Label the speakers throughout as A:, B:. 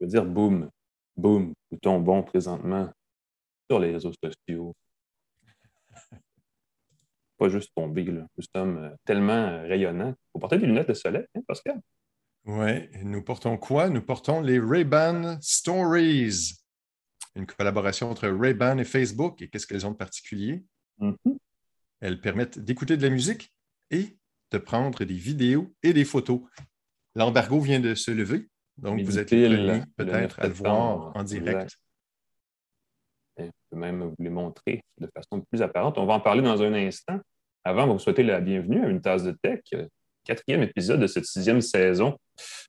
A: Je veux dire boum, boum, bouton bon présentement sur les réseaux sociaux. Pas juste tomber, là. Nous sommes euh, tellement rayonnants. Il faut porter des lunettes de soleil, hein, Pascal?
B: Oui, nous portons quoi? Nous portons les Ray-Ban Stories, une collaboration entre Ray-Ban et Facebook. Et qu'est-ce qu'elles ont de particulier?
A: Mhm.
B: Elles permettent d'écouter de la musique et de prendre des vidéos et des photos. L'embargo vient de se lever, donc vous êtes
A: le
B: peut-être à le
A: 9
B: voir en direct.
A: Je peux même vous les montrer de façon plus apparente. On va en parler dans un instant. Avant, on va vous souhaiter la bienvenue à une tasse de tech, euh, quatrième épisode de cette sixième saison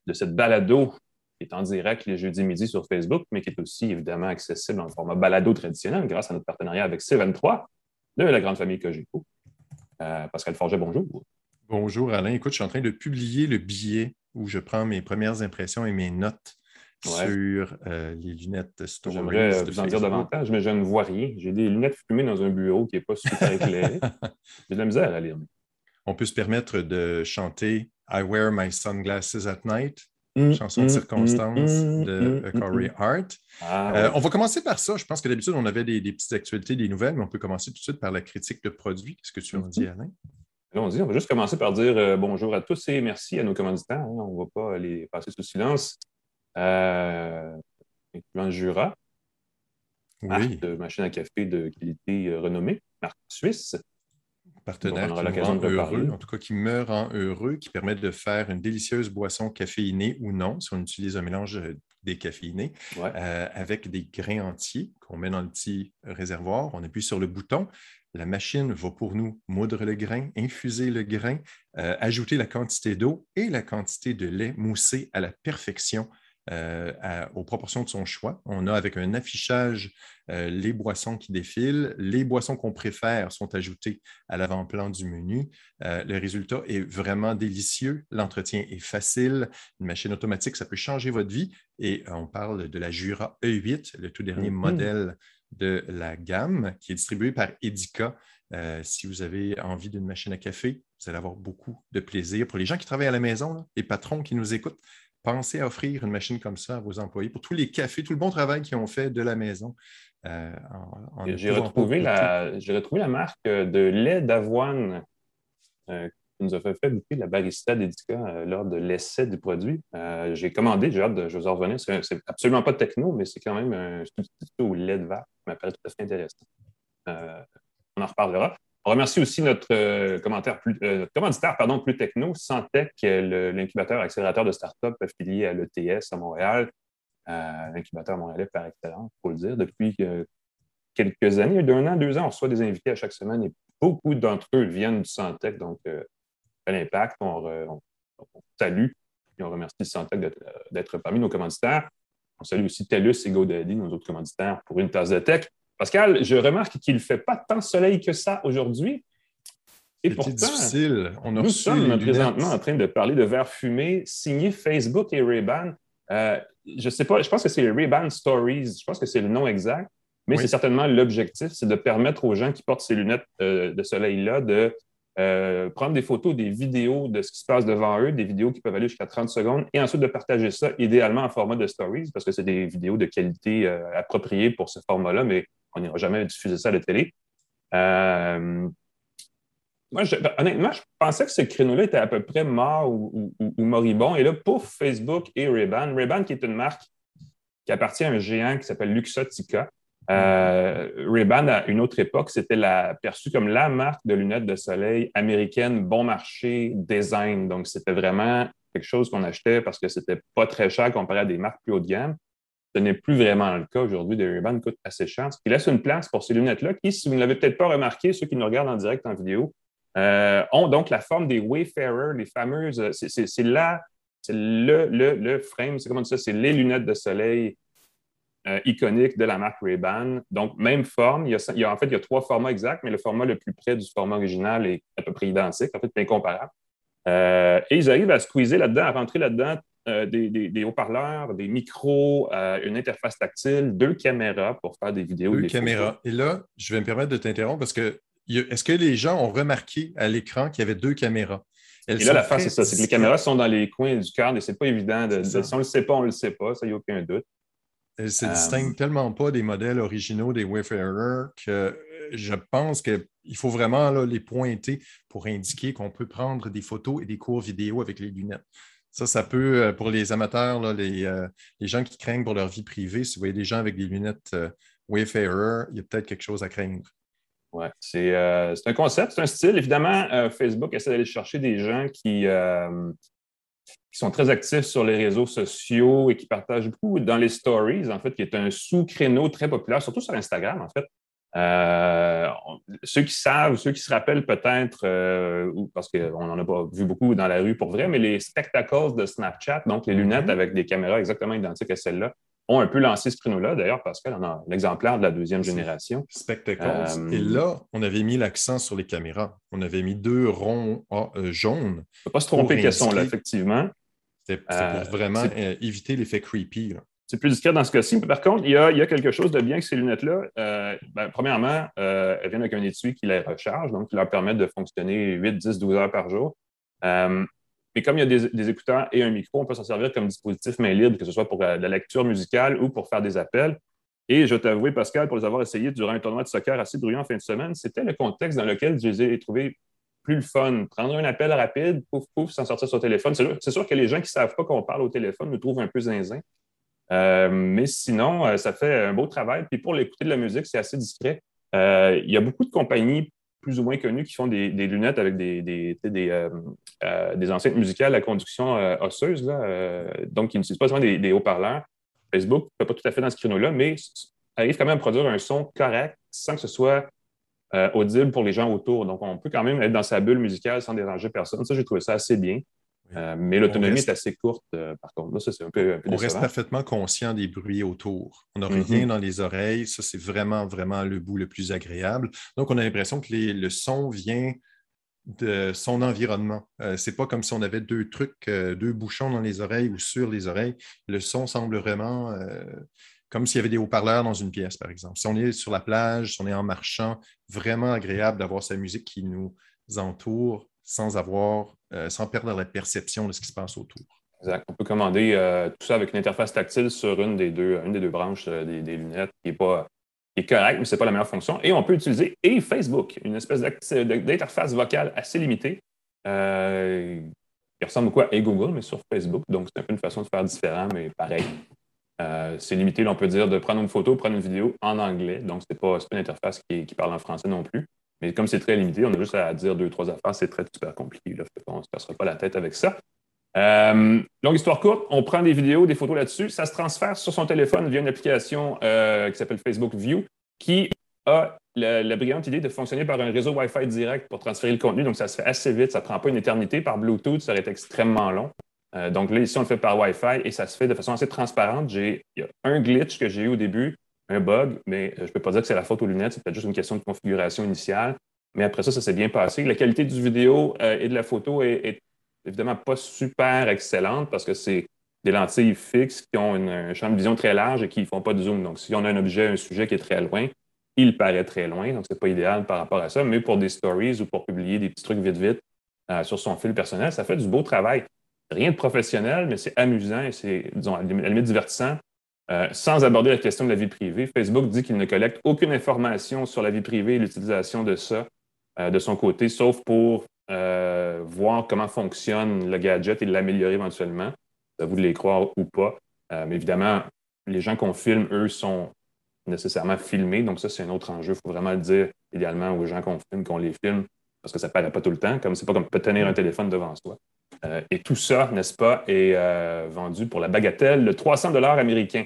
A: de cette balado qui est en direct les jeudis midi sur Facebook, mais qui est aussi évidemment accessible en format balado traditionnel grâce à notre partenariat avec C23 de la grande famille Cogeco. Euh, Pascal Forget, bonjour.
B: Bonjour Alain, écoute, je suis en train de publier le billet où je prends mes premières impressions et mes notes
A: Ouais.
B: sur euh, les lunettes Stories.
A: J'aimerais euh, vous en dire davantage, mais je ne vois rien. J'ai des lunettes fumées dans un bureau qui n'est pas super éclairé. J'ai de la misère à lire.
B: On peut se permettre de chanter I Wear My Sunglasses at Night,
A: Mm,
B: chanson de circonstance de Corey Hart.
A: Ah,
B: Euh, on va commencer par ça. Je pense que d'habitude, on avait des, des petites actualités, des nouvelles, mais on peut commencer tout de suite par la critique de produits. Qu'est-ce que tu en
A: Mhm.
B: dis, Alain?
A: Allons-y, on va juste commencer par dire euh, bonjour à tous et merci à nos commanditaires. hein. On ne va pas les passer sous silence. Euh, incluant Jura,
B: Oui,
A: de machine à café de qualité euh, renommée, marque suisse.
B: partenaire
A: Donc, on aura
B: qui rend
A: de
B: heureux, en tout cas qui me rend heureux, qui permet de faire une délicieuse boisson caféinée ou non, si on utilise un mélange euh, décaféiné,
A: Ouais.
B: euh, avec des grains entiers qu'on met dans le petit réservoir. On appuie sur le bouton. La machine va pour nous moudre le grain, infuser le grain, euh, ajouter la quantité d'eau et la quantité de lait moussé à la perfection euh, à- aux proportions de son choix. On a avec un affichage euh, les boissons qui défilent. Les boissons qu'on préfère sont ajoutées à l'avant-plan du menu. Euh, le résultat est vraiment délicieux. L'entretien est facile. Une machine automatique, ça peut changer votre vie. Et on parle de la Jura E8, le tout dernier
A: Mhm.
B: modèle de la gamme qui est distribué par Edica. Si vous avez envie d'une machine à café, vous allez avoir beaucoup de plaisir. Pour les gens qui travaillent à la maison, là, les patrons qui nous écoutent, pensez à offrir une machine comme ça à vos employés pour tous les cafés, tout le bon travail qu'ils ont fait de la maison. euh,
A: J'ai retrouvé, la, j'ai retrouvé la marque euh, de lait d'avoine euh, qui nous a fait, goûter la barista d'Edica euh, lors de l'essai du produit. J'ai commandé, j'ai hâte de je vous en revenir. C'est, absolument pas techno, mais c'est quand même un substitut au lait de vache qui m'apparaît tout à fait intéressant. On en reparlera. On remercie aussi notre euh, euh, commanditaire pardon, plus techno, Santec, euh, l'incubateur accélérateur de start-up affilié à l'ETS à Montréal, l'incubateur montréalais par excellence, il faut le dire, depuis quelques années, d'un an, deux ans, on reçoit des invités à chaque semaine et beaucoup d'entre eux viennent du Santec, donc à l'impact, on, on- salue et on remercie Santec d'être parmi nos commanditaires. On salue aussi TELUS et GoDaddy, nos autres commanditaires, pour une tasse de tech. Pascal, je remarque qu'il ne fait pas tant de soleil que ça aujourd'hui. Et pourtant,
B: difficile. On a
A: nous sommes présentement en train de parler de verre fumé signé Facebook et Ray-Ban. Euh, je sais pas, je pense que c'est Ray-Ban Stories, je pense que c'est le nom exact, mais
B: Oui.
A: c'est certainement l'objectif, c'est de permettre aux gens qui portent ces lunettes euh, de soleil-là de euh, prendre des photos, des vidéos de ce qui se passe devant eux, des vidéos qui peuvent aller jusqu'à 30 secondes, et ensuite de partager ça idéalement en format de stories, parce que c'est des vidéos de qualité euh, appropriée pour ce format-là, mais on n'ira jamais diffuser ça à la télé. Euh, moi, je- honnêtement, je pensais que ce créneau-là était à peu près mort ou, moribond. Et là, pouf, Facebook et Ray-Ban. Ray-Ban, qui est une marque qui appartient à un géant qui s'appelle Luxottica. Euh, Ray-Ban, à une autre époque, c'était perçu comme la marque de lunettes de soleil américaine, bon marché, design. Donc, c'était vraiment quelque chose qu'on achetait parce que c'était pas très cher comparé à des marques plus haut de gamme. Ce n'est plus vraiment le cas aujourd'hui. Des Ray-Ban coûtent assez cher. Ce qui laisse une place pour ces lunettes-là qui, si vous ne l'avez peut-être pas remarqué, ceux qui nous regardent en direct en vidéo, euh, ont donc la forme des Wayfarer, les fameuses. euh, c'est- C'est c'est le, le, le frame, c'est comment ça? C'est les lunettes de soleil euh, iconiques de la marque Ray-Ban. Donc, même forme. Il y, a, en fait, il y a trois formats exacts, mais le format le plus près du format original est à peu près identique, en fait, incomparable. Et ils arrivent à squeezer là-dedans, à rentrer là-dedans euh, des, des- des haut-parleurs, des micros, euh, une interface tactile, deux caméras pour faire des vidéos.
B: Deux
A: des
B: caméras. Et là, je vais me permettre de t'interrompre parce que est-ce que les gens ont remarqué à l'écran qu'il y avait deux caméras?
A: et là, la face, c'est ça. C'est que les caméras sont dans les coins du cadre et c'est pas évident. De, si on ne le sait pas, on ne le sait pas. Ça, il n'y a aucun doute.
B: Elles ne se distinguent tellement pas des modèles originaux des Wayfarer que je pense qu'il faut vraiment les pointer pour indiquer qu'on peut prendre des photos et des cours vidéo avec les lunettes. Ça, ça peut, euh, pour les amateurs, euh, les, gens qui craignent pour leur vie privée, si vous voyez des gens avec des lunettes euh, Wayfarer, il y a peut-être quelque chose à craindre.
A: Oui, c'est un concept, c'est un style. Évidemment, Facebook essaie d'aller chercher des gens qui, qui sont très actifs sur les réseaux sociaux et qui partagent beaucoup dans les stories, en fait, qui est un sous-créneau très populaire, surtout sur Instagram, en fait. Euh, ceux qui savent, ceux qui se rappellent peut-être, euh, parce qu'on n'en a pas vu beaucoup dans la rue pour vrai, mais les spectacles de Snapchat, donc les lunettes mm-hmm. avec des caméras exactement identiques à celles-là, ont un peu lancé ce créneau-là. D'ailleurs, Pascal en a l'exemplaire de la deuxième génération.
B: Spectacles. Euh, et là, on avait mis l'accent sur les caméras. On avait mis deux ronds ah, jaunes. On ne
A: peut pas se tromper qu'elles sont là, effectivement.
B: C'est pour vraiment éviter l'effet creepy.
A: C'est plus discret dans ce cas-ci. Par contre, il y, a, quelque chose de bien avec ces lunettes-là. Euh, ben, premièrement, euh, elles viennent avec un étui qui les recharge, donc qui leur permet de fonctionner 8, 10, 12 heures par jour. Euh, et comme il y a des, écouteurs et un micro, on peut s'en servir comme dispositif main libre, que ce soit pour la, lecture musicale ou pour faire des appels. Et je t'avoue, Pascal, pour les avoir essayés durant un tournoi de soccer assez bruyant en fin de semaine, c'était le contexte dans lequel je les ai trouvés plus le fun. Prendre un appel rapide, pouf, pouf, s'en sortir sur le téléphone. C'est sûr, que les gens qui ne savent pas qu'on parle au téléphone nous trouvent un peu zinzin. Euh, mais sinon, euh, ça fait un beau travail. Puis pour l'écouter de la musique, c'est assez discret. Euh, il y a beaucoup de compagnies plus ou moins connues qui font des, lunettes avec des, des, des, enceintes musicales à conduction osseuse, donc qui n'utilisent pas seulement des, haut-parleurs. Facebook ne pas tout à fait dans ce créneau-là, mais arrive quand même à produire un son correct sans que ce soit audible pour les gens autour. Donc, on peut quand même être dans sa bulle musicale sans déranger personne. Ça, j'ai trouvé ça assez bien. Euh, mais l'autonomie est assez courte, euh, par contre. Là, ça, c'est un peu,
B: On reste parfaitement conscient des bruits autour. On n'a rien mm-hmm. dans les oreilles. Ça, c'est vraiment, vraiment le bout le plus agréable. Donc, on a l'impression que le son vient de son environnement. Euh, c'est pas comme si on avait deux trucs, deux bouchons dans les oreilles ou sur les oreilles. Le son semble vraiment comme s'il y avait des haut-parleurs dans une pièce, par exemple. Si on est sur la plage, si on est en marchant, vraiment agréable d'avoir sa musique qui nous entoure sans avoir, euh, sans perdre la perception de ce qui se passe autour.
A: Exact. On peut commander euh, tout ça avec une interface tactile sur une des deux, branches euh, des, lunettes qui est, pas, qui est correcte, mais ce n'est pas la meilleure fonction. Et on peut utiliser et Facebook, une espèce d'interface vocale assez limitée qui ressemble beaucoup à Google, mais sur Facebook. Donc, c'est un peu une façon de faire différent, mais pareil. c'est limité, on peut dire, de prendre une photo, prendre une vidéo en anglais. Donc, ce n'est pas, une interface qui, parle en français non plus. Mais comme c'est très limité, on a juste à dire deux, trois affaires, c'est très super compliqué. On ne se passera pas la tête avec ça. Euh, longue histoire courte, on prend des vidéos, des photos là-dessus, ça se transfère sur son téléphone via une application euh, qui s'appelle Facebook View, qui a la, brillante idée de fonctionner par un réseau Wi-Fi direct pour transférer le contenu. Donc, ça se fait assez vite, ça ne prend pas une éternité. Par Bluetooth, ça aurait été extrêmement long. Euh, donc là, ici, on le fait par Wi-Fi et ça se fait de façon assez transparente. Il y a un glitch que j'ai eu au début un bug, mais euh, je ne peux pas dire que c'est la faute aux lunettes, c'est peut-être juste une question de configuration initiale. Mais après ça, ça s'est bien passé. La qualité du vidéo euh, et de la photo est, évidemment pas super excellente parce que c'est des lentilles fixes qui ont un champ de vision très large et qui ne font pas de zoom. Donc, si on a un objet, un sujet qui est très loin, il paraît très loin. Donc, ce n'est pas idéal par rapport à ça. Mais pour des stories ou pour publier des petits trucs vite, vite euh, sur son fil personnel, ça fait du beau travail. Rien de professionnel, mais c'est amusant et c'est, disons, à la limite divertissant euh, sans aborder la question de la vie privée. Facebook dit qu'il ne collecte aucune information sur la vie privée et l'utilisation de ça euh, de son côté, sauf pour euh, voir comment fonctionne le gadget et l'améliorer éventuellement. Ça vous de les croire ou pas. mais évidemment, les gens qu'on filme, eux, sont nécessairement filmés. Donc, ça, c'est un autre enjeu. Il faut vraiment le dire idéalement aux gens qu'on filme, qu'on les filme, parce que ça ne paraît pas tout le temps, comme c'est pas comme tenir un téléphone devant soi. et tout ça, n'est-ce pas, est vendu pour la bagatelle de 300 dollars américains.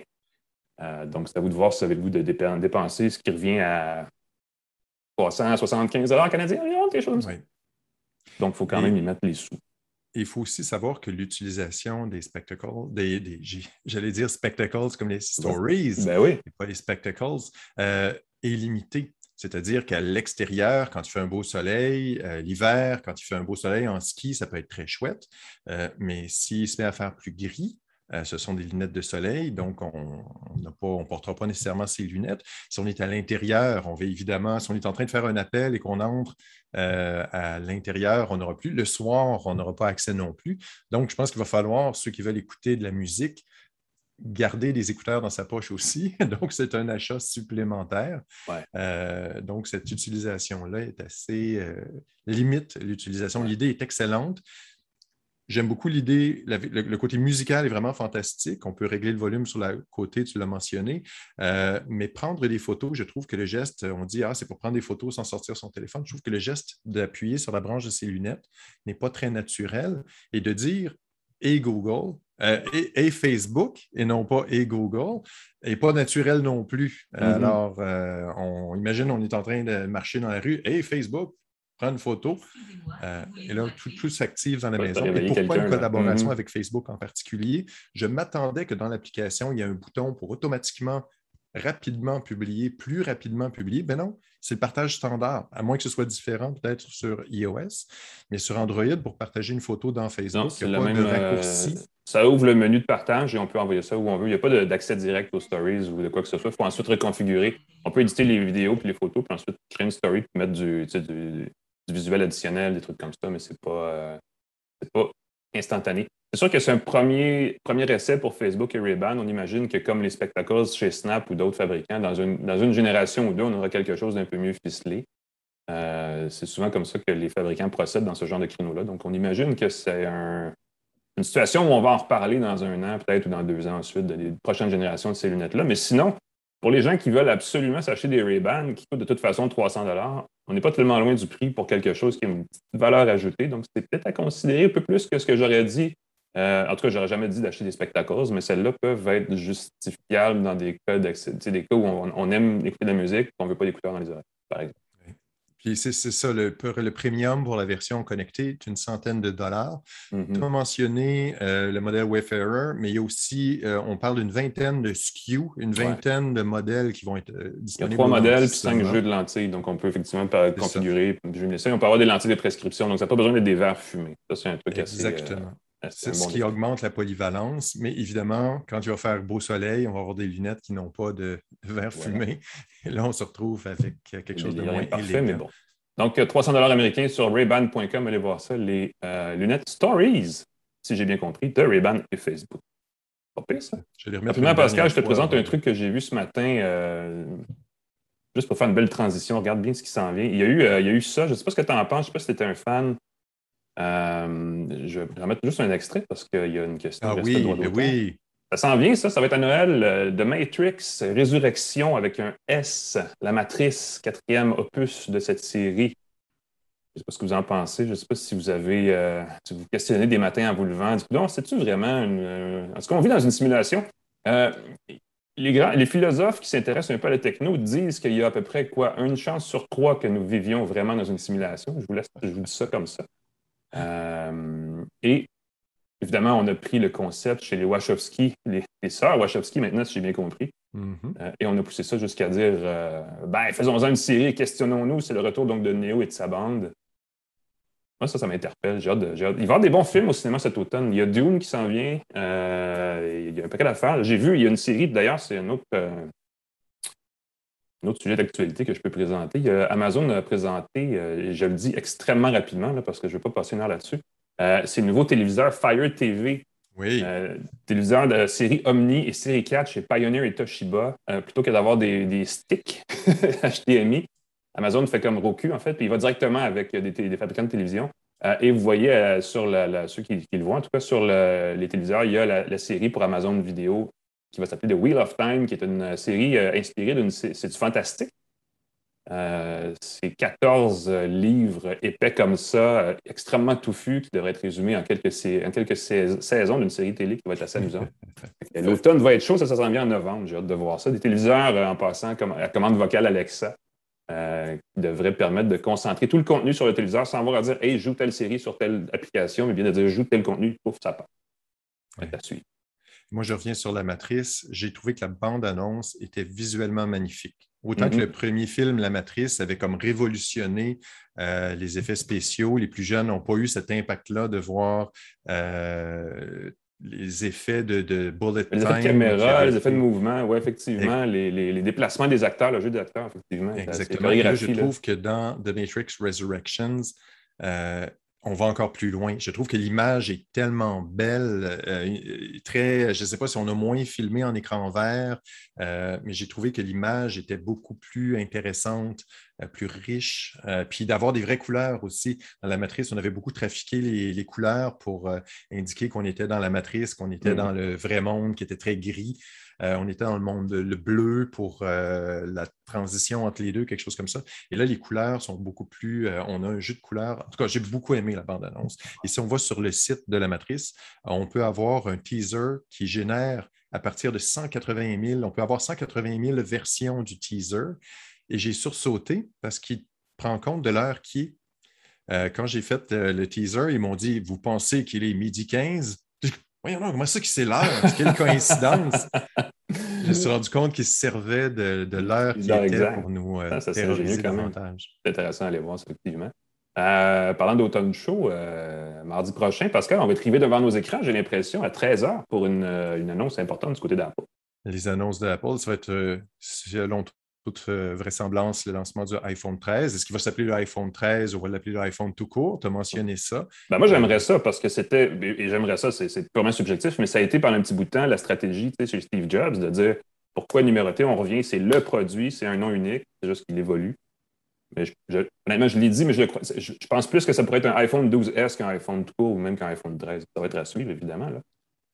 A: Euh, donc, c'est à vous de voir si vous avez le goût de dépenser ce qui revient à 375 canadiens quelque chose comme ça. Donc, il faut quand même y mettre les sous.
B: Il faut aussi savoir que l'utilisation des spectacles, des, j'allais dire spectacles comme les stories,
A: ben oui.
B: pas les spectacles, euh, est limitée. C'est-à-dire qu'à l'extérieur, quand il fait un beau soleil, euh, l'hiver, quand il fait un beau soleil en ski, ça peut être très chouette. mais s'il se met à faire plus gris, euh, ce sont des lunettes de soleil, donc on ne portera pas nécessairement ces lunettes. Si on est à l'intérieur, on va évidemment, si on est en train de faire un appel et qu'on entre euh, à l'intérieur, on n'aura plus. Le soir, on n'aura pas accès non plus. Donc, je pense qu'il va falloir, ceux qui veulent écouter de la musique, garder des écouteurs dans sa poche aussi. donc, c'est un achat supplémentaire. Euh, donc, cette utilisation-là est assez limite l'utilisation. L'idée est excellente. J'aime beaucoup l'idée, le, côté musical est vraiment fantastique. On peut régler le volume sur le côté, tu l'as mentionné. Euh, mais prendre des photos, je trouve que le geste, on dit, ah, c'est pour prendre des photos sans sortir son téléphone. Je trouve que le geste d'appuyer sur la branche de ses lunettes n'est pas très naturel. Et de dire, et Google, euh, et, Facebook, et non pas et Google, et pas naturel non plus. Mm-hmm. Alors, euh, on imagine, on est en train de marcher dans la rue, et Facebook, prends une photo. Euh, et là, tout, s'active dans la maison. Et pourquoi une collaboration mm-hmm. avec Facebook en particulier? Je m'attendais que dans l'application, il y ait un bouton pour automatiquement, rapidement publier, plus rapidement publier. Ben non, c'est le partage standard, à moins que ce soit différent peut-être sur iOS, mais sur Android, pour partager une photo dans Facebook, il n'y a pas de euh, raccourci.
A: ça ouvre le menu de partage et on peut envoyer ça où on veut. Il n'y a pas d'accès direct aux stories ou de quoi que ce soit. Il faut ensuite reconfigurer. On peut éditer les vidéos puis les photos, puis ensuite créer une story puis mettre du, du, du visuel additionnel, des trucs comme ça, mais c'est pas, euh, pas instantané. C'est sûr que c'est un premier, premier essai pour Facebook et Ray-Ban. On imagine que comme les spectacles chez Snap ou d'autres fabricants, dans une, dans une génération ou deux, on aura quelque chose d'un peu mieux ficelé. Euh, c'est souvent comme ça que les fabricants procèdent dans ce genre de créneau-là. Donc, on imagine que c'est une situation où on va en reparler dans un an, peut-être, ou dans deux ans ensuite, des prochaines générations de ces lunettes-là. Mais sinon, pour les gens qui veulent absolument s'acheter des Ray-Ban qui coûtent de toute façon 300 on n'est pas tellement loin du prix pour quelque chose qui a une petite valeur ajoutée. Donc, c'est peut-être à considérer un peu plus que ce que j'aurais dit. Euh, en tout cas, j'aurais jamais dit d'acheter des spectacles, mais celles-là peuvent être justifiables dans des cas, des cas où on, aime écouter de la musique qu'on ne veut pas d'écouteurs dans les oreilles, par exemple
B: c'est ça, le, le, premium pour la version connectée est une centaine de dollars. Mm-hmm. Tu as mentionné euh, le modèle Wayfarer, mais il y a aussi, euh, on parle d'une vingtaine de SKU, une vingtaine de modèles qui vont être disponibles.
A: Il y a trois modèles puis cinq jeux de lentilles, donc on peut effectivement configurer. Ça. On peut avoir des lentilles de prescription, donc ça n'a pas besoin d'être des verres fumés. Ça, c'est un truc assez.
B: Euh, Exactement. C'est ce qui augmente la polyvalence, mais évidemment, quand il va faire beau soleil, on va avoir des lunettes qui n'ont pas de verre fumé. Et là, on se retrouve avec quelque chose de moins parfait, mais bon.
A: Donc, 300 dollars américains sur rayban.com, allez voir ça. Les euh, lunettes Stories, si j'ai bien compris, de Rayban et Facebook. Pas pire, ça. Je vais les Pascal, je te présente un truc que j'ai vu ce matin, euh, juste pour faire une belle transition. Regarde bien ce qui s'en vient. Il y, a eu, euh, il y a eu ça, je ne sais pas ce que tu en penses, je ne sais pas si tu étais un fan euh, je vais remettre juste un extrait parce qu'il y a une question.
B: Ah oui, oui.
A: Ça s'en vient, ça. Ça va être à Noël de Matrix Résurrection avec un S, la matrice, quatrième opus de cette série. Je ne sais pas ce que vous en pensez. Je ne sais pas si vous avez euh, si vous questionnez des matins en vous levant. Non, c'est-tu vraiment une. Euh, est-ce qu'on vit dans une simulation? les, les, philosophes qui s'intéressent un peu à la techno disent qu'il y a à peu près quoi, une chance sur trois que nous vivions vraiment dans une simulation. Je vous laisse, je vous dis ça comme ça. Euh, et évidemment, on a pris le concept chez les Wachowski, les, sœurs Wachowski maintenant, si j'ai bien compris. Mm-hmm. Euh, et on a poussé ça jusqu'à dire euh, ben, faisons-en une série, questionnons-nous. C'est le retour donc de Neo et de sa bande. Moi, ça, ça m'interpelle. J'ai hâte, Il va y avoir des bons films au cinéma cet automne. Il y a Dune qui s'en vient. il y a un paquet d'affaires. J'ai vu, il y a une série, d'ailleurs, c'est un autre, un autre sujet d'actualité que je peux présenter. Amazon a présenté, euh, je le dis extrêmement rapidement parce que je ne vais pas passer une heure là-dessus, euh, c'est le nouveau téléviseur Fire TV.
B: Oui. Euh,
A: téléviseur de série Omni et série 4 chez Pioneer et Toshiba. plutôt que d'avoir des, sticks HDMI, Amazon fait comme Roku, en fait, puis il va directement avec des, fabricants de télévision. et vous voyez sur ceux qui, le voient, en tout cas sur les téléviseurs, il y a la, série pour Amazon Vidéo qui va s'appeler The Wheel of Time, qui est une série euh, inspirée d'une. C'est du fantastique. Euh, c'est 14 livres épais comme ça, euh, extrêmement touffus, qui devraient être résumés en quelques, en quelques saisons d'une série télé qui va être assez amusante. L'automne va être chaud, ça, ça s'en vient en novembre. J'ai hâte de voir ça. Des téléviseurs en passant comme, à commande vocale Alexa. qui devraient permettre de concentrer tout le contenu sur le téléviseur sans avoir à dire Hey, joue telle série sur telle application, mais bien de dire joue tel contenu, pouf, ça part. Ouais. À suivre.
B: Moi, je reviens sur la matrice. J'ai trouvé que la bande-annonce était visuellement magnifique. Autant que mm-hmm. le premier film, La Matrice, avait comme révolutionné euh, les effets spéciaux. Les plus jeunes n'ont pas eu cet impact-là de voir euh, les effets de, de bullet
A: Les effets de caméra, les effets de mouvement, oui, effectivement. Les, les, déplacements des acteurs, le jeu des acteurs, effectivement.
B: Exactement. je trouve que dans The Matrix Resurrections, euh, on va encore plus loin. Je trouve que l'image est tellement belle, euh, très, je ne sais pas si on a moins filmé en écran vert, euh, mais j'ai trouvé que l'image était beaucoup plus intéressante, euh, plus riche, puis d'avoir des vraies couleurs aussi. Dans la matrice, on avait beaucoup trafiqué les, couleurs pour indiquer qu'on était dans la matrice, qu'on était mm. dans le vrai monde qui était très gris. Euh, on était dans le monde le bleu pour euh, la transition entre les deux, quelque chose comme ça. Et là, les couleurs sont beaucoup plus. Euh, on a un jeu de couleurs. En tout cas, j'ai beaucoup aimé la bande-annonce. Et si on va sur le site de la matrice, on peut avoir un teaser qui génère à partir de 180 000. On peut avoir 180 000 versions du teaser. Et j'ai sursauté parce qu'il prend compte de l'heure qui est. quand j'ai fait le teaser, ils m'ont dit Vous pensez qu'il est midi 15 Voyons donc, comment ça qui c'est l'heure? Quelle coïncidence! Je me suis rendu compte qu'il se servait de, l'heure qui était pour nous euh,
A: ça, terroriser davantage. C'est intéressant d'aller voir effectivement. Euh, parlant d'automne chaud, euh, mardi prochain, Pascal, on va être arrivé devant nos écrans, j'ai l'impression, à 13h pour une, une, annonce importante du côté d'Apple.
B: Les annonces d'Apple, ça va être, selon toute euh, vraisemblance, le lancement du iPhone 13. Est-ce qu'il va s'appeler l'iPhone 13 ou on va l'appeler l'iPhone tout court? Tu as mentionné ça.
A: Ben moi, j'aimerais ça parce que c'était, et j'aimerais ça, c'est purement subjectif, mais ça a été pendant un petit bout de temps la stratégie chez Steve Jobs de dire pourquoi numéroter, on revient, c'est le produit, c'est un nom unique, c'est juste qu'il évolue. Mais je, honnêtement, je l'ai dit, mais je, je, pense plus que ça pourrait être un iPhone 12S qu'un iPhone tout court ou même qu'un iPhone 13. Ça va être à suivre, évidemment. Là.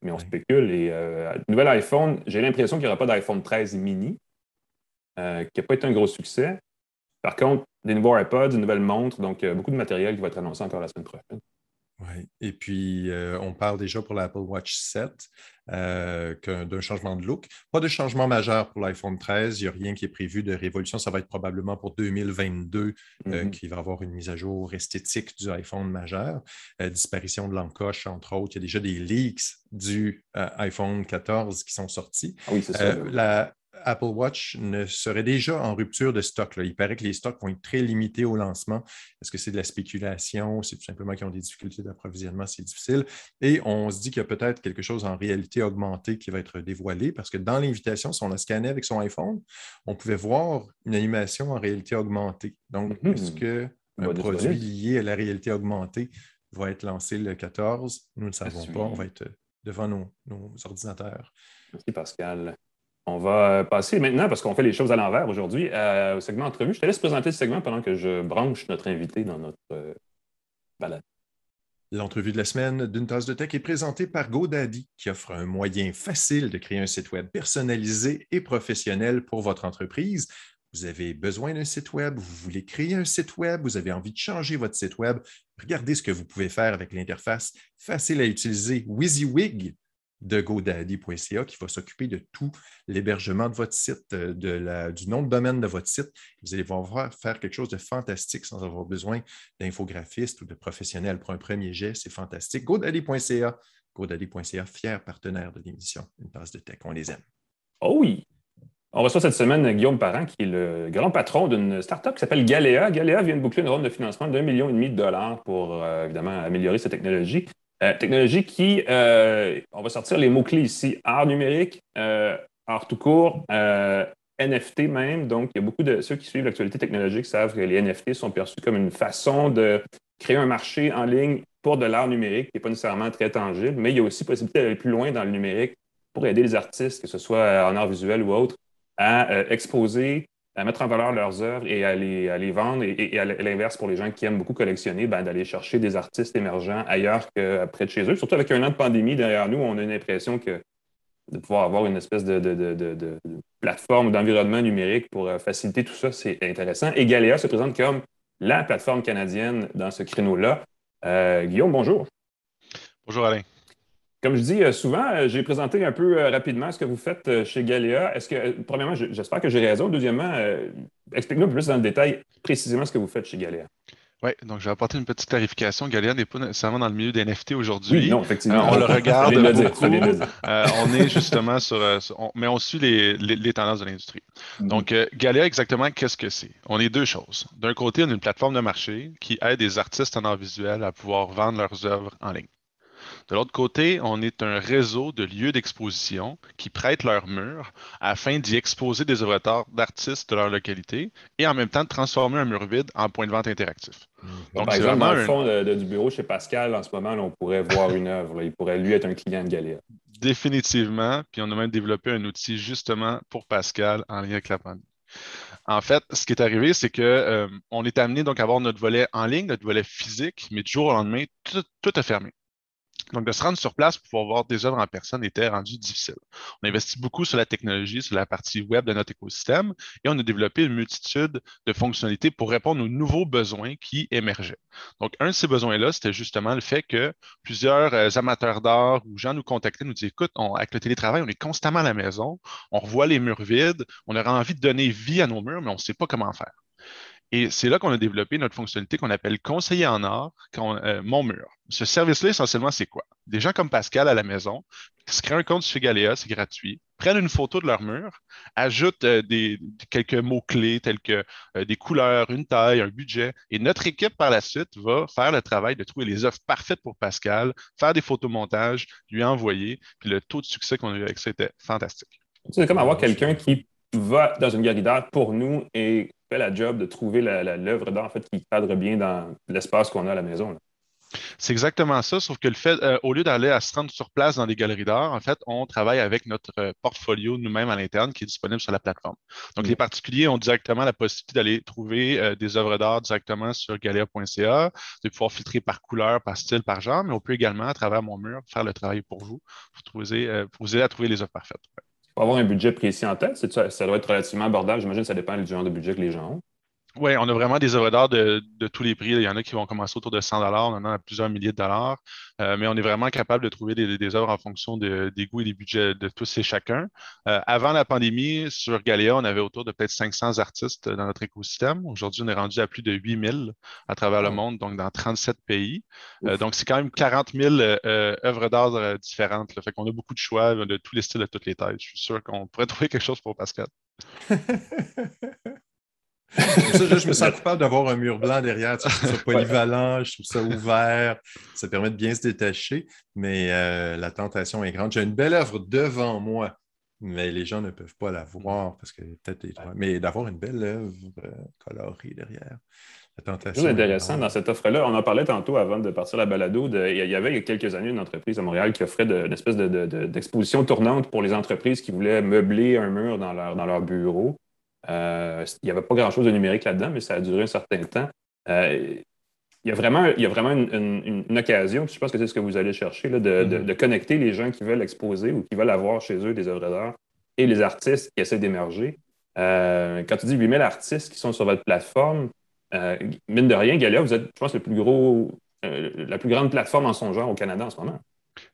A: Mais on spécule. Et euh, nouvel iPhone, j'ai l'impression qu'il n'y aura pas d'iPhone 13 mini. Euh, qui n'a pas été un gros succès. Par contre, des nouveaux iPods, une nouvelle montre, donc beaucoup de matériel qui va être annoncé encore la semaine prochaine.
B: Oui, et puis euh, on parle déjà pour l'Apple Watch 7 euh, d'un changement de look. Pas de changement majeur pour l'iPhone 13, il n'y a rien qui est prévu de révolution. Ça va être probablement pour 2022 mm-hmm. qu'il va y avoir une mise à jour esthétique du iPhone majeur. disparition de l'encoche, entre autres. Il y a déjà des leaks du iPhone 14 qui sont sortis.
A: Ah oui, c'est ça.
B: La, Apple Watch ne serait déjà en rupture de stock. Il paraît que les stocks vont être très limités au lancement. Est-ce que c'est de la spéculation? C'est tout simplement qu'ils ont des difficultés d'approvisionnement, c'est difficile. Et on se dit qu'il y a peut-être quelque chose en réalité augmentée qui va être dévoilé parce que dans l'invitation, si on a scanné avec son iPhone, on pouvait voir une animation en réalité augmentée. Donc, mm-hmm. est-ce qu'un produit lié à la réalité augmentée va être lancé le 14? Nous ne savons pas. On va être devant nos ordinateurs.
A: Merci Pascal. On va passer maintenant, parce qu'on fait les choses à l'envers aujourd'hui, au segment entrevue. Je te laisse présenter ce segment pendant que je branche notre invité dans notre euh, balade.
B: L'entrevue de la semaine d'une tasse de tech est présentée par GoDaddy, qui offre un moyen facile de créer un site web personnalisé et professionnel pour votre entreprise. Vous avez besoin d'un site web, vous voulez créer un site web, vous avez envie de changer votre site web. Regardez ce que vous pouvez faire avec l'interface facile à utiliser WYSIWYG de GoDaddy.ca qui va s'occuper de tout l'hébergement de votre site, euh, du nom de domaine de votre site. Vous allez pouvoir faire quelque chose de fantastique sans avoir besoin d'infographistes ou de professionnels pour un premier jet. C'est fantastique. GoDaddy.ca, GoDaddy.ca, fier partenaire de l'émission Une tasse de tech. On les aime.
A: Oh oui! On reçoit cette semaine Guillaume Parent, qui est le grand patron d'une startup qui s'appelle Galéa. Galéa vient de boucler une ronde de financement d'un million et demi de dollars pour euh, évidemment améliorer sa technologie. Euh, technologie qui, euh, on va sortir les mots-clés ici, art numérique, euh, art tout court, NFT même. Donc, il y a beaucoup de ceux qui suivent l'actualité technologique savent que les NFT sont perçus comme une façon de créer un marché en ligne pour de l'art numérique qui n'est pas nécessairement très tangible, mais il y a aussi possibilité d'aller plus loin dans le numérique pour aider les artistes, que ce soit en art visuel ou autre, à exposer à mettre en valeur leurs œuvres et à les, vendre. Et, à l'inverse, pour les gens qui aiment beaucoup collectionner, ben, d'aller chercher des artistes émergents ailleurs que près de chez eux. Surtout avec un an de pandémie derrière nous, on a une impression que de pouvoir avoir une espèce de, de, plateforme d'environnement numérique pour euh, faciliter tout ça, c'est intéressant. Et Galéa se présente comme la plateforme canadienne dans ce créneau-là. Euh, Guillaume, bonjour.
C: Bonjour Alain.
A: Comme je dis euh, souvent, euh, j'ai présenté un peu euh, rapidement ce que vous faites chez Galéa. Est-ce que, premièrement, j'espère que j'ai raison. Deuxièmement, explique-nous plus dans le détail précisément ce que vous faites chez Galéa.
C: Oui, donc je vais apporter une petite clarification. Galéa n'est pas nécessairement dans le milieu des NFT aujourd'hui.
A: Oui, non, effectivement.
C: on le regarde beaucoup. on est justement sur, mais on suit les, tendances de l'industrie. Mm-hmm. Donc, Galéa, exactement, qu'est-ce que c'est? On est deux choses. D'un côté, on a une plateforme de marché qui aide les artistes en art visuel à pouvoir vendre leurs œuvres en ligne. De l'autre côté, on est un réseau de lieux d'exposition qui prêtent leurs murs afin d'y exposer des œuvres d'art d'artistes de leur localité et en même temps de transformer un mur vide en point de vente interactif.
A: Mmh. Donc, par exemple, dans le fond du bureau chez Pascal, en ce moment, on pourrait voir une œuvre. Il pourrait, lui, être un client de Galéa.
C: Définitivement. Puis on a même développé un outil justement pour Pascal en lien avec la pandémie. En fait, ce qui est arrivé, c'est qu'on euh, est amené donc à avoir notre volet en ligne, notre volet physique, mais du jour au lendemain, tout, tout a fermé. Donc, de se rendre sur place pour pouvoir voir des œuvres en personne était rendu difficile. On investit beaucoup sur la technologie, sur la partie web de notre écosystème et on a développé une multitude de fonctionnalités pour répondre aux nouveaux besoins qui émergeaient. Donc, un de ces besoins-là, c'était justement le fait que plusieurs euh, amateurs d'art ou gens nous contactaient, nous disaient Écoute, avec le télétravail, on est constamment à la maison, on revoit les murs vides, on aurait envie de donner vie à nos murs, mais on ne sait pas comment faire. Et c'est là qu'on a développé notre fonctionnalité qu'on appelle conseiller en art, euh, mon mur. Ce service-là, essentiellement, c'est quoi? Des gens comme Pascal à la maison se créent un compte chez Galéa, c'est gratuit, prennent une photo de leur mur, ajoutent euh, quelques mots-clés tels que euh, des couleurs, une taille, un budget, et notre équipe par la suite va faire le travail de trouver les offres parfaites pour Pascal, faire des photomontages, lui envoyer, puis le taux de succès qu'on a eu avec ça était fantastique.
A: C'est comme avoir quelqu'un qui va dans une d'art pour nous et la job de trouver l'œuvre d'art en fait, qui cadre bien dans l'espace qu'on a à la maison.
C: C'est exactement ça, sauf que le fait, euh, au lieu d'aller à se rendre sur place dans des galeries d'art, en fait, on travaille avec notre euh, portfolio nous-mêmes à l'interne qui est disponible sur la plateforme. Donc, les mm. particuliers ont directement la possibilité d'aller trouver euh, des œuvres d'art directement sur galea.ca, de pouvoir filtrer par couleur, par style, par genre, mais on peut également, à travers mon mur, faire le travail pour vous, pour, trouver, pour vous aider à trouver les œuvres parfaites
A: faut avoir un budget précis en tête. Ça, ça doit être relativement abordable. J'imagine que ça dépend du genre de budget que les gens ont.
C: Oui, on a vraiment des œuvres d'art de, tous les prix. Il y en a qui vont commencer autour de 100 on en a plusieurs milliers de dollars, euh, mais on est vraiment capable de trouver des, œuvres en fonction des goûts et des budgets de tous et chacun. Euh, avant la pandémie, sur Galéa, on avait autour de peut-être 500 artistes dans notre écosystème. Aujourd'hui, on est rendu à plus de 8000 à travers le monde, donc dans 37 pays. Euh, donc, c'est quand même 40 000 œuvres d'art différentes. Ça Fait qu'on a beaucoup de choix de tous les styles, de toutes les tailles. Je suis sûr qu'on pourrait trouver quelque chose pour Pascal.
B: je me sens coupable d'avoir un mur blanc derrière. je trouve ça polyvalent, je trouve ça ouvert. Ça permet de bien se détacher, mais euh, la tentation est grande. J'ai une belle œuvre devant moi, mais les gens ne peuvent pas la voir parce que peut-être Mais d'avoir une belle œuvre euh, colorée derrière. La tentation.
A: C'est intéressant dans cette offre-là. On en parlait tantôt avant de partir à la balado. il y avait il y a quelques années une entreprise à Montréal qui offrait une espèce d'exposition tournante pour les entreprises qui voulaient meubler un mur dans leur, dans leur bureau. Euh, il n'y avait pas grand-chose de numérique là-dedans, mais ça a duré un certain temps. Euh, il y a vraiment, il y a vraiment une, occasion, je pense que c'est ce que vous allez chercher, mm-hmm. de, connecter les gens qui veulent exposer ou qui veulent avoir chez eux des œuvres d'art et les artistes qui essaient d'émerger. Euh, quand tu dis 8000 artistes qui sont sur votre plateforme, mine de rien, Galia, vous êtes, je pense, le plus gros, la plus grande plateforme en son genre au Canada en ce moment.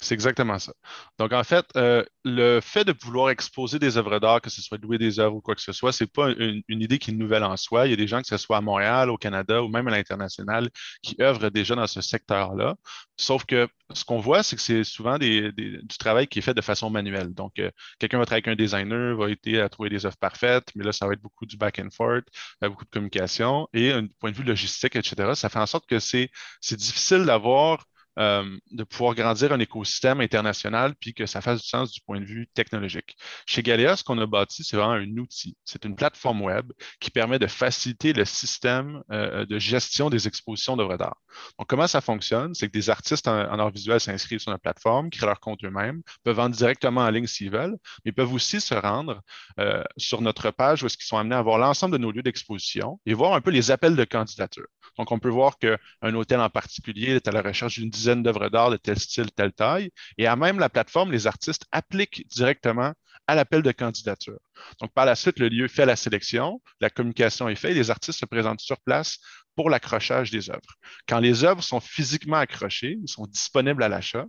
C: C'est exactement ça. Donc, en fait, euh, le fait de vouloir exposer des œuvres d'art, que ce soit louer des œuvres ou quoi que ce soit, ce n'est pas une, idée qui est nouvelle en soi. Il y a des gens, que ce soit à Montréal, au Canada ou même à l'international, qui œuvrent déjà dans ce secteur-là. Sauf que ce qu'on voit, c'est que c'est souvent du travail qui est fait de façon manuelle. Donc, euh, quelqu'un va travailler avec un designer, va aider à trouver des œuvres parfaites, mais là, ça va être beaucoup du back and forth, euh, beaucoup de communication. Et un point de vue logistique, etc., ça fait en sorte que c'est difficile d'avoir euh, de pouvoir grandir un écosystème international puis que ça fasse du sens du point de vue technologique. Chez Galéa, ce qu'on a bâti, c'est vraiment un outil. C'est une plateforme web qui permet de faciliter le système euh, de gestion des expositions d'œuvres d'art. Donc, comment ça fonctionne? C'est que des artistes en, art visuel s'inscrivent sur la plateforme, créent leur compte eux-mêmes, peuvent vendre directement en ligne s'ils veulent, mais peuvent aussi se rendre euh, sur notre page où est-ce sont amenés à voir l'ensemble de nos lieux d'exposition et voir un peu les appels de candidature. Donc, on peut voir qu'un hôtel en particulier est à la recherche d'une dizaine d'œuvres d'art de tel style, telle taille. Et à même la plateforme, les artistes appliquent directement à l'appel de candidature. Donc, par la suite, le lieu fait la sélection, la communication est faite, les artistes se présentent sur place pour l'accrochage des œuvres. Quand les œuvres sont physiquement accrochées, sont disponibles à l'achat,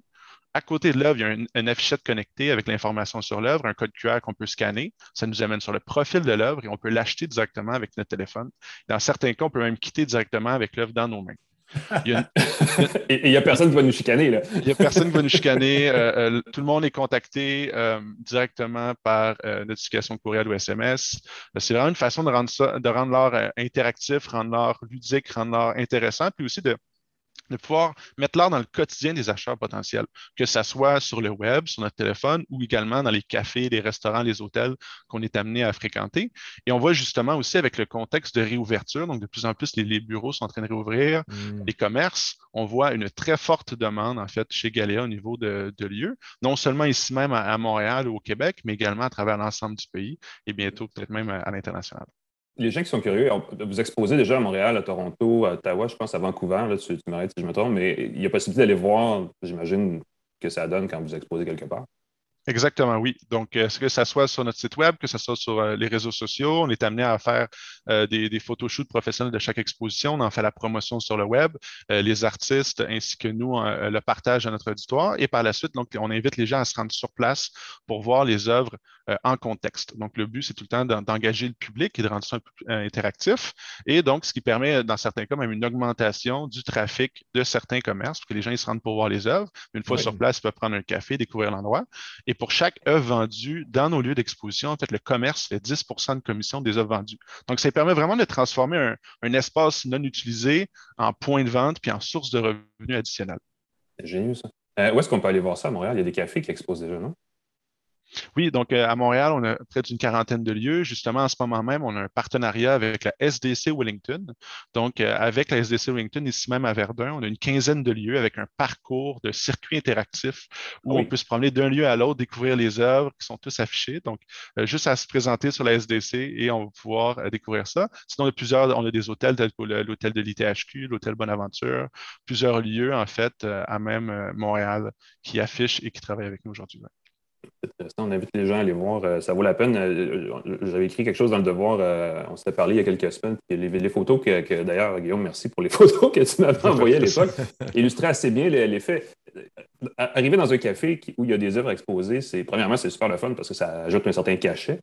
C: à côté de l'œuvre, il y a une, affichette connectée avec l'information sur l'œuvre, un code QR qu'on peut scanner. Ça nous amène sur le profil de l'œuvre et on peut l'acheter directement avec notre téléphone. Dans certains cas, on peut même quitter directement avec l'œuvre dans nos mains.
A: Il et il n'y a personne qui va nous chicaner. Là.
C: Il n'y a personne qui va nous chicaner. Euh, euh, tout le monde est contacté euh, directement par notification courriel ou SMS. C'est vraiment une façon de rendre ça, de rendre l'art interactif, rendre l'art ludique, rendre l'art intéressant, puis aussi de de pouvoir mettre l'art dans le quotidien des acheteurs potentiels, que ce soit sur le web, sur notre téléphone ou également dans les cafés, les restaurants, les hôtels qu'on est amené à fréquenter. Et on voit justement aussi avec le contexte de réouverture, donc de plus en plus les, bureaux sont en train de réouvrir, mmh. les commerces, on voit une très forte demande en fait chez Galéa au niveau de, lieux, non seulement ici même à, Montréal ou au Québec, mais également à travers l'ensemble du pays et bientôt peut-être même à l'international
A: les gens qui sont curieux, vous exposez déjà à Montréal, à Toronto, à Ottawa, je pense à Vancouver, là, tu, m'arrêtes si je me trompe, mais il y a possibilité d'aller voir, j'imagine, que ça donne quand vous exposez quelque part.
C: Exactement, oui. Donc, est-ce que ça soit sur notre site web, que ce soit sur euh, les réseaux sociaux, on est amené à faire euh, des, des photoshoots professionnels de chaque exposition, on en fait la promotion sur le web, euh, les artistes ainsi que nous le partage à notre auditoire. Et par la suite, donc, on invite les gens à se rendre sur place pour voir les œuvres en contexte. Donc, le but, c'est tout le temps d'engager le public et de rendre ça un peu interactif. Et donc, ce qui permet, dans certains cas, même une augmentation du trafic de certains commerces, pour que les gens ils se rendent pour voir les œuvres. Une fois sur place, ils peuvent prendre un café, découvrir l'endroit. Et pour chaque œuvre vendue dans nos lieux d'exposition, en fait, le commerce fait 10 de commission des œuvres vendues. Donc, ça permet vraiment de transformer un, espace non utilisé en point de vente puis en source de revenus additionnels.
A: C'est génial, ça. Euh, où est-ce qu'on peut aller voir ça à Montréal? Il y a des cafés qui exposent déjà, non?
C: Oui, donc euh, à Montréal, on a près d'une quarantaine de lieux. Justement, en ce moment même, on a un partenariat avec la SDC Wellington. Donc, euh, avec la SDC Wellington, ici même à Verdun, on a une quinzaine de lieux avec un parcours de circuit interactif où on peut se promener d'un lieu à l'autre, découvrir les œuvres qui sont tous affichées. Donc, euh, juste à se présenter sur la SDC et on va pouvoir découvrir ça. Sinon, il y a plusieurs, on a des hôtels tels que l'hôtel de l'ITHQ, l'hôtel Bonaventure, plusieurs lieux, en fait, à même Montréal qui affichent et qui travaillent avec nous aujourd'hui.
A: On invite les gens à aller voir. Euh, ça vaut la peine. Euh, j'avais écrit quelque chose dans le devoir. Euh, on s'était parlé il y a quelques semaines. Les, photos que, d'ailleurs, Guillaume, merci pour les photos que tu m'avais envoyées à l'époque, illustraient assez bien l'effet. Arriver dans un café où il y a des œuvres exposées, c'est premièrement, c'est super le fun parce que ça ajoute un certain cachet.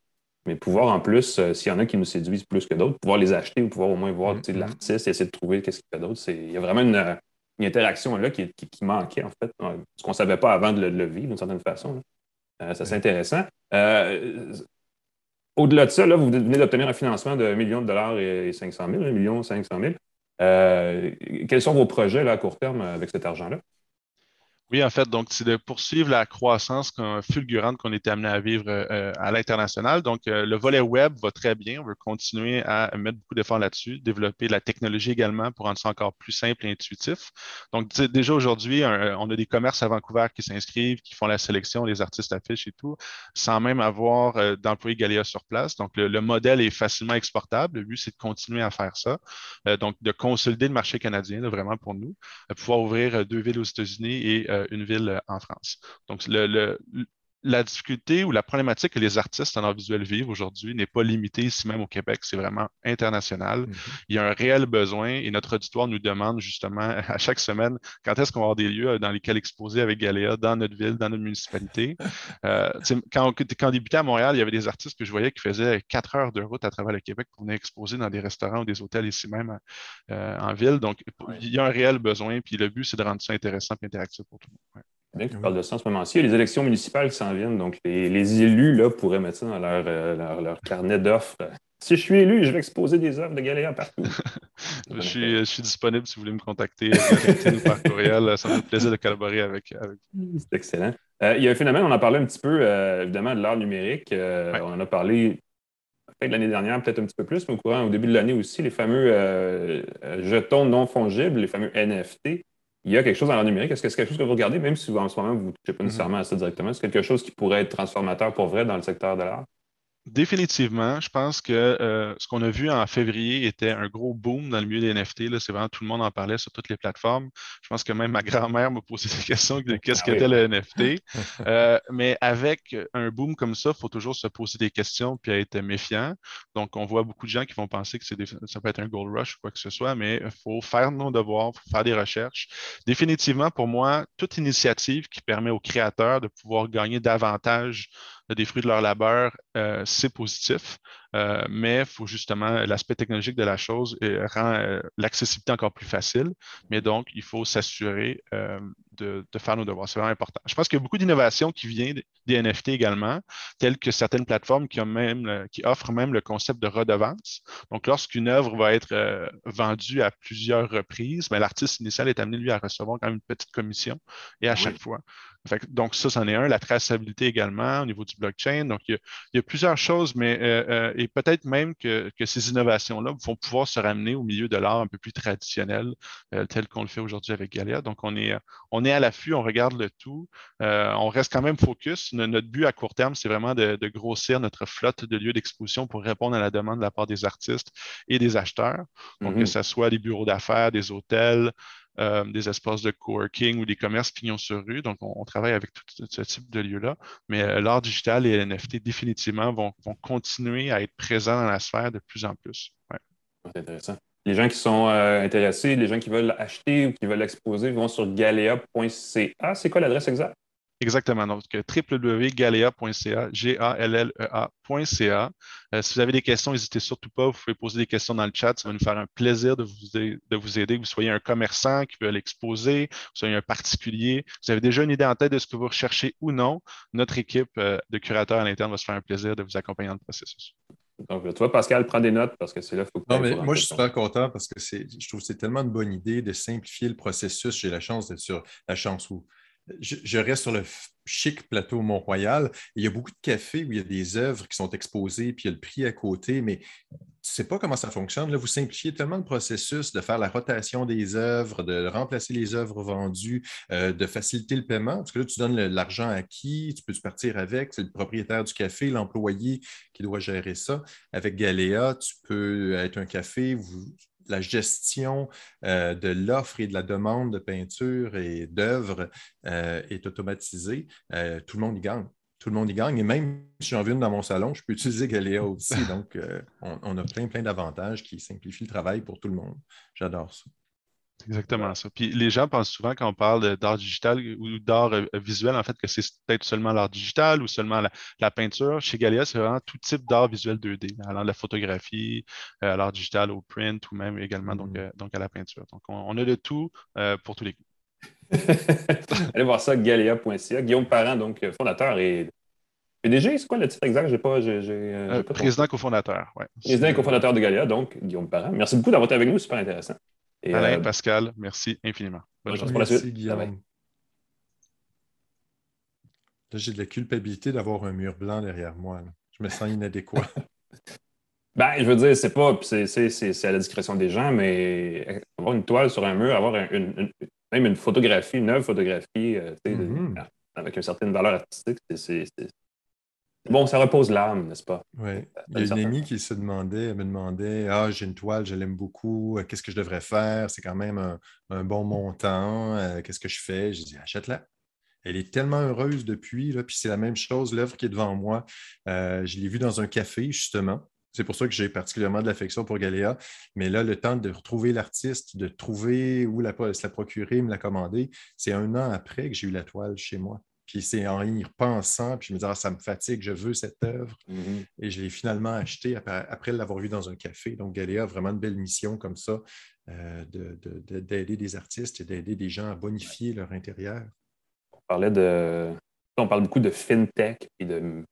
A: Mais pouvoir en plus, s'il y en a qui nous séduisent plus que d'autres, pouvoir les acheter ou pouvoir au moins voir mm-hmm. l'artiste et essayer de trouver qu'est-ce qu'il fait d'autre. Il y a vraiment une, interaction là qui, manquait, en fait, ce qu'on ne savait pas avant de le, vivre d'une certaine façon. Euh, ça, c'est intéressant. Euh, au-delà de ça, là, vous venez d'obtenir un financement de 1 million de dollars et 500 000, 1 million 500 000. quels sont vos projets là, à court terme avec cet argent-là?
C: Oui, en fait, donc c'est de poursuivre la croissance fulgurante qu'on était amené à vivre euh, à l'international. Donc, euh, le volet web va très bien. On veut continuer à mettre beaucoup d'efforts là-dessus, développer la technologie également pour rendre ça encore plus simple et intuitif. Donc, déjà aujourd'hui, on a des commerces à Vancouver qui s'inscrivent, qui font la sélection, les artistes affichent et tout, sans même avoir euh, d'employés Galéa sur place. Donc, le, modèle est facilement exportable. Le but, c'est de continuer à faire ça. donc, de consolider le marché canadien, vraiment pour nous, pouvoir ouvrir deux villes aux États-Unis et euh, une ville euh, en France. Donc, le, la difficulté ou la problématique que les artistes en art visuel vivent aujourd'hui n'est pas limitée ici même au Québec, c'est vraiment international. Mm-hmm. Il y a un réel besoin et notre auditoire nous demande justement à chaque semaine quand est-ce qu'on va avoir des lieux dans lesquels exposer avec Galéa dans notre ville, dans notre municipalité? Euh, quand, quand on débutait à Montréal, il y avait des artistes que je voyais qui faisaient quatre heures de route à travers le Québec pour venir exposer dans des restaurants ou des hôtels ici même en ville. Donc, il y a un réel besoin, puis le but, c'est de rendre ça intéressant et interactif pour tout le monde
A: bien que tu parles de ça en ce moment-ci. Il y a les élections municipales qui s'en viennent, donc les, élus là, pourraient mettre ça dans leur, euh, carnet d'offres. Si je suis élu, je vais exposer des œuvres de Galéa partout.
C: je, suis, je, suis, disponible si vous voulez me contacter par courriel. Ça me fait plaisir de collaborer avec,
A: vous. C'est excellent. Euh, il y a un phénomène, on en parlait un petit peu, euh, évidemment, de l'art numérique. On en a parlé peut-être l'année dernière, peut-être un petit peu plus, mais au courant, au début de l'année aussi, les fameux jetons non fongibles, les fameux NFT il y a quelque chose dans l'art numérique. Est-ce que c'est quelque chose que vous regardez, même si en ce moment, vous ne touchez pas mm-hmm. nécessairement à ça directement? C'est quelque chose qui pourrait être transformateur pour vrai dans le secteur de l'art?
C: Définitivement, je pense que euh, ce qu'on a vu en février était un gros boom dans le milieu des NFT. C'est vraiment tout le monde en parlait sur toutes les plateformes. Je pense que même ma grand-mère m'a posé des questions de qu'est-ce ah qu'était le NFT. Euh, mais avec un boom comme ça, il faut toujours se poser des questions puis être méfiant. Donc, on voit beaucoup de gens qui vont penser que ça peut être un gold rush ou quoi que ce soit, mais il faut faire nos devoirs, il faut faire des recherches. Définitivement, pour moi, toute initiative qui permet aux créateurs de pouvoir gagner davantage des fruits de leur labeur, euh, c'est positif, euh, mais il faut justement, l'aspect technologique de la chose rend l'accessibilité encore plus facile, mais donc il faut s'assurer de, faire nos devoirs. C'est vraiment important. Je pense qu'il y a beaucoup d'innovations qui viennent des NFT également, telles que certaines plateformes qui, ont même, qui offrent même le concept de redevance. Donc, lorsqu'une œuvre va être vendue à plusieurs reprises, mais l'artiste initial est amené, lui, à recevoir quand même une petite commission et à chaque fois donc, ça, c'en est un. La traçabilité également au niveau du blockchain. Donc, il y a, plusieurs choses, mais euh, euh, et peut-être même que, ces innovations-là vont pouvoir se ramener au milieu de l'art un peu plus traditionnel, euh, tel qu'on le fait aujourd'hui avec Galia. Donc, on est, on est à l'affût, on regarde le tout. on reste quand même focus. Notre but à court terme, c'est vraiment de, grossir notre flotte de lieux d'exposition pour répondre à la demande de la part des artistes et des acheteurs. Donc, que ce soit des bureaux d'affaires, des hôtels, euh, des espaces de coworking ou des commerces pignon sur rue. Donc, on, travaille avec tout ce type de lieux-là. Mais euh, l'art digital et NFT définitivement vont, continuer à être présents dans la sphère de plus en plus.
A: C'est intéressant. Les gens qui sont euh, intéressés, les gens qui veulent acheter ou qui veulent exposer vont sur galea.ca. C'est quoi l'adresse exacte?
C: Exactement. Donc, www.galea.ca, G-A-L-L-E-A.ca. Euh, si vous avez des questions, n'hésitez surtout pas. Vous pouvez poser des questions dans le chat. Ça va nous faire un plaisir de vous, de vous aider. Que vous soyez un commerçant qui veut l'exposer, que vous soyez un particulier. Vous avez déjà une idée en tête de ce que vous recherchez ou non. Notre équipe euh, de curateurs à l'interne va se faire un plaisir de vous accompagner dans le processus.
A: Donc, toi, Pascal, prends des notes parce que c'est là qu'il faut que
B: Non, mais moi, je suis super content parce que je trouve que c'est tellement une bonne idée de simplifier le processus. J'ai la chance d'être sur la chance où je, reste sur le chic plateau Mont-Royal. Il y a beaucoup de cafés où il y a des œuvres qui sont exposées, puis il y a le prix à côté, mais ne sais pas comment ça fonctionne. Là, vous simplifiez tellement le processus de faire la rotation des œuvres, de remplacer les œuvres vendues, euh, de faciliter le paiement, parce que là, tu donnes l'argent à qui, tu peux partir avec, c'est le propriétaire du café, l'employé qui doit gérer ça. Avec Galéa, tu peux être un café, la gestion euh, de l'offre et de la demande de peinture et d'œuvres euh, est automatisée, euh, tout le monde y gagne. Tout le monde y gagne. Et même si j'en viens dans mon salon, je peux utiliser Galéa aussi. Donc, on, on, a plein, plein d'avantages qui simplifient le travail pour tout le monde. J'adore ça.
C: Exactement ça. Puis les gens pensent souvent quand on parle d'art digital ou d'art euh, visuel, en fait, que c'est peut-être seulement l'art digital ou seulement la, peinture. Chez Galia, c'est vraiment tout type d'art visuel 2D, allant de la photographie, à euh, l'art digital, au print ou même également donc, mm. euh, donc à la peinture. Donc, on, a de tout pour tous les goûts.
A: Allez voir ça, galia.ca. Guillaume Parent, donc fondateur et PDG, c'est quoi le titre exact? J'ai pas,
C: président cofondateur, oui.
A: Président et cofondateur de Galia, donc Guillaume Parent. Merci beaucoup d'avoir été avec nous, super intéressant.
C: Alain, euh, Pascal, merci infiniment.
B: Bonne journée. Merci, Guillaume. Là, j'ai de la culpabilité d'avoir un mur blanc derrière moi. Je me sens inadéquat.
A: ben, je veux dire, c'est pas, c'est à la discrétion des gens, mais avoir une toile sur un mur, avoir une, même une photographie, une œuvre photographie, euh, mm-hmm. avec une certaine valeur artistique, c'est Bon, ça repose l'âme, n'est-ce pas?
B: Oui. Il y a une amie qui se demandait, me demandait Ah, j'ai une toile, je l'aime beaucoup, euh, qu'est-ce que je devrais faire? C'est quand même un, bon montant, euh, qu'est-ce que je fais? J'ai dit Achète-la. Elle est tellement heureuse depuis, là, puis c'est la même chose, l'œuvre qui est devant moi. Euh, je l'ai vue dans un café, justement. C'est pour ça que j'ai particulièrement de l'affection pour Galéa. Mais là, le temps de retrouver l'artiste, de trouver où la, se la procurer, me la commander, c'est un an après que j'ai eu la toile chez moi. Puis c'est en y repensant, puis je me disais, ah, ça me fatigue, je veux cette œuvre. Mm-hmm. Et je l'ai finalement acheté après, l'avoir vu dans un café. Donc, Galéa a vraiment une belle mission comme ça, euh, d'aider des artistes et d'aider des gens à bonifier leur intérieur.
A: On parlait de. On parle beaucoup de fintech et de,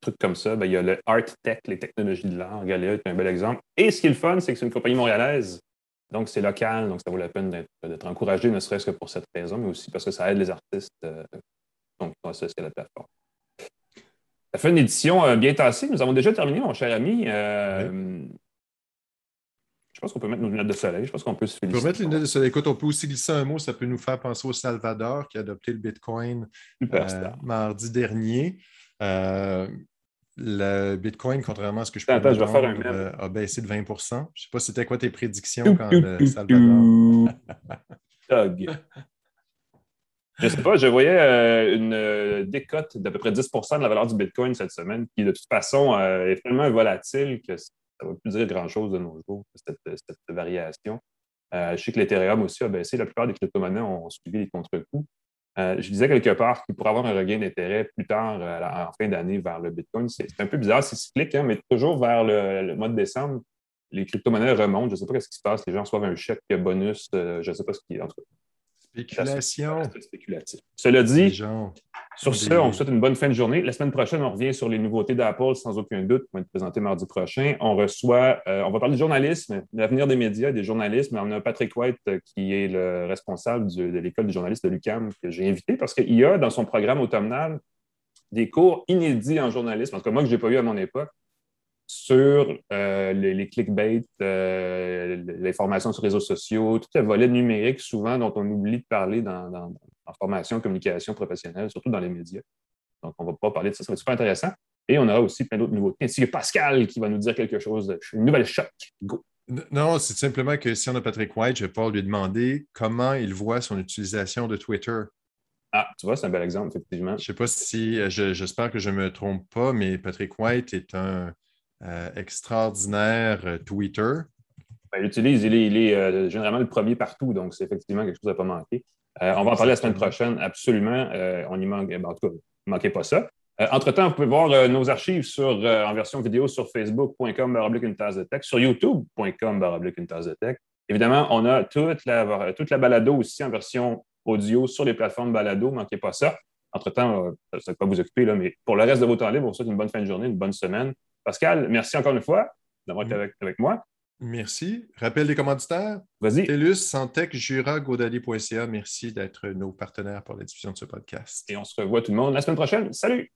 A: trucs comme ça. Ben, il y a le art tech, les technologies de l'art. Galéa est un bel exemple. Et ce qui est le fun, c'est que c'est une compagnie montréalaise. Donc, c'est local, donc ça vaut la peine d'être encouragé, ne serait-ce que pour cette raison, mais aussi parce que ça aide les artistes euh, donc qui sont associés à la plateforme. Ça fait une édition euh, bien tassée. Nous avons déjà terminé, mon cher ami. Euh, je pense qu'on peut mettre nos lunettes de soleil. Je pense qu'on peut se féliciter.
B: On peut mettre les lunettes de soleil. Écoute, on peut aussi glisser un mot. Ça peut nous faire penser au Salvador qui a adopté le Bitcoin euh, mardi dernier. le Bitcoin, contrairement à ce que je peux
A: Attends, je vais faire un
B: a baissé de 20% Je ne sais pas c'était quoi tes prédictions quand le Salvador?
A: Je sais pas, je voyais euh, une euh, décote d'à peu près 10% de la valeur du Bitcoin cette semaine, qui de toute façon euh, est tellement volatile que ça ne va plus dire grand-chose de nos jours, cette, variation. je sais que l'Ethereum aussi a baissé. La plupart des crypto-monnaies ont suivi les contre-coups. Je disais quelque part qu'il pourrait avoir un regain d'intérêt plus tard, en fin d'année, vers le Bitcoin. C'est un peu bizarre, c'est cyclique, hein, mais toujours vers le, mois de décembre, les crypto-monnaies remontent. Je ne sais pas ce qui se passe. Les gens reçoivent un chèque bonus. je ne sais pas ce qui est. En tout cas,
B: Spéculation.
A: spéculatif. Cela dit, sur ce, on souhaite une bonne fin de journée. La semaine prochaine, on revient sur les nouveautés d'Apple, sans aucun doute, qui vont être présentées mardi prochain. On reçoit, euh, on va parler de journalisme, l'avenir des médias, des journalistes, mais on a Patrick White, euh, qui est le responsable de l'école des journalistes de l'UCAM, que j'ai invité parce qu'il y a dans son programme automnal des cours inédits en journalisme, en tout cas moi que je n'ai pas eu à mon époque, sur euh, les, clickbait, euh, l'information sur les réseaux sociaux, tout le volet numérique souvent dont on oublie de parler dans, en formation, communication professionnelle, surtout dans les médias. Donc, on ne va pas parler de ça, ça va être super intéressant. Et on aura aussi plein d'autres nouveautés, ainsi que Pascal qui va nous dire quelque chose, de, une nouvelle choc. Go!
B: Non, c'est simplement que si on a Patrick White, je vais pouvoir lui demander comment il voit son utilisation de Twitter.
A: Ah, tu vois, c'est un bel exemple, effectivement.
B: Je ne sais pas si, j'espère que je ne me trompe pas, mais Patrick White est un, euh, extraordinaire euh, Twitter.
A: Ben, il utilise, il est, euh, généralement le premier partout, donc c'est effectivement quelque chose à ne pas manquer. on va en parler la semaine prochaine, absolument. on y manque, ben, en tout cas, ne manquez pas ça. Entre-temps, vous pouvez voir nos archives sur, en version vidéo sur facebook.com une tasse de tech, sur youtube.com une tasse de tech. Évidemment, on a toute la, toute la balado aussi en version audio sur les plateformes balado, ne manquez pas ça. Entre-temps, ça ne va pas vous occuper, là, mais pour le reste de vos temps libres, on vous souhaite une bonne fin de journée, une bonne semaine. Pascal, merci encore une fois d'avoir été mm. avec, moi.
B: Merci. Rappel des commanditaires?
A: Vas-y.
B: TELUS, Santec, Jura, Godaddy.ca. Merci d'être nos partenaires pour la diffusion de ce podcast.
A: Et on se revoit tout le monde la semaine prochaine. Salut!